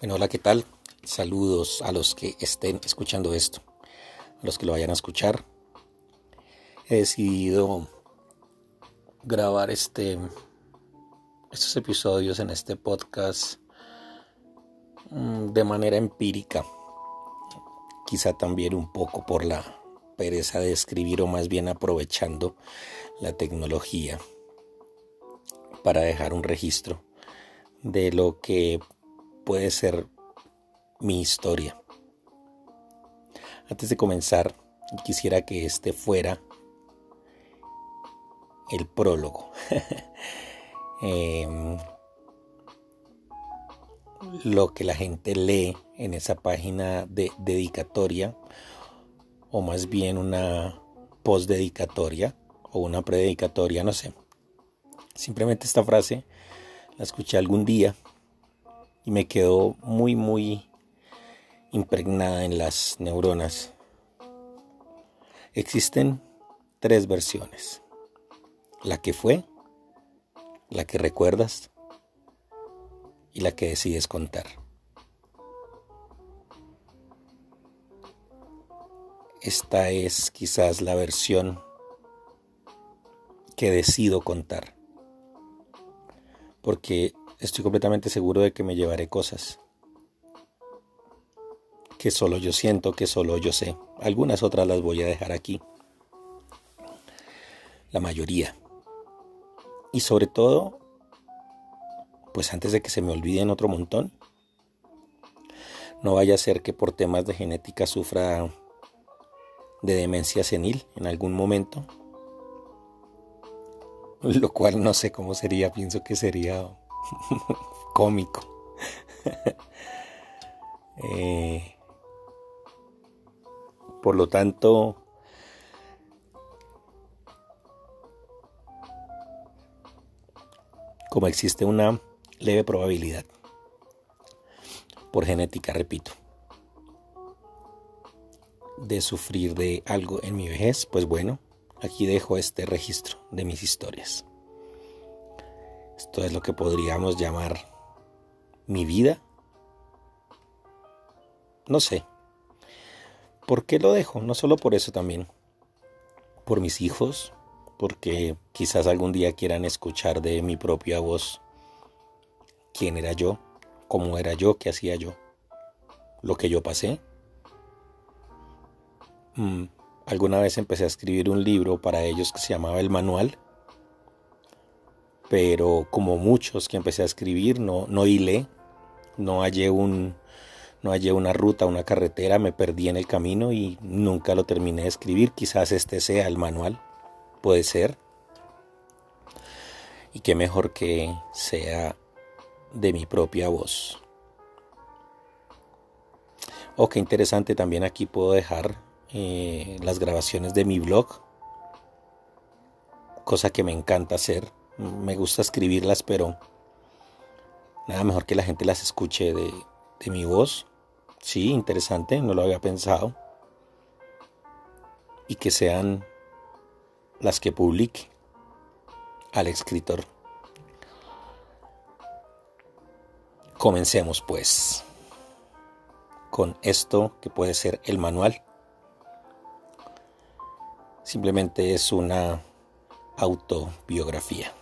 Bueno, hola, ¿qué tal? Saludos a los que estén escuchando esto, a los que lo vayan a escuchar. He decidido grabar este, estos episodios en este podcast mm, de manera empírica, quizá también un poco por la pereza de escribir o más bien aprovechando la tecnología para dejar un registro de lo que puede ser mi historia. Antes de comenzar, quisiera que este fuera el prólogo. Em, lo que la gente lee en esa página de dedicatoria, o más bien una postdedicatoria o una prededicatoria, no sé. Simplemente esta frase la escuché algún día y me quedó muy, muy impregnada en las neuronas. Existen tres versiones. La que fue, la que recuerdas y la que decides contar. Esta es quizás la versión que decido contar. Porque estoy completamente seguro de que me llevaré cosas que solo yo siento, que solo yo sé. Algunas otras las voy a dejar aquí. La mayoría. Y sobre todo, pues antes de que se me olviden otro montón, no vaya a ser que por temas de genética sufra de demencia senil en algún momento. Lo cual no sé cómo sería, pienso que sería cómico. Eh, por lo tanto, como existe una leve probabilidad, por genética, repito, de sufrir de algo en mi vejez, pues bueno, aquí dejo este registro de mis historias. Esto es lo que podríamos llamar mi vida. No sé. ¿Por qué lo dejo? No solo por eso también. Por mis hijos, porque quizás algún día quieran escuchar de mi propia voz quién era yo, cómo era yo, qué hacía yo, lo que yo pasé. Mm, alguna vez empecé a escribir un libro para ellos que se llamaba El Manual pero como muchos que empecé a escribir, no, no hilé, no hallé, un, no hallé una ruta, una carretera, me perdí en el camino y nunca lo terminé de escribir. Quizás este sea el manual, puede ser. Y qué mejor que sea de mi propia voz. Oh, qué interesante, también aquí puedo dejar eh, las grabaciones de mi blog, cosa que me encanta hacer me gusta escribirlas, pero nada mejor que la gente las escuche de, mi voz. Sí, interesante, no lo había pensado. Y que sean las que publique al escritor. Comencemos pues con esto que puede ser el manual. Simplemente es una autobiografía.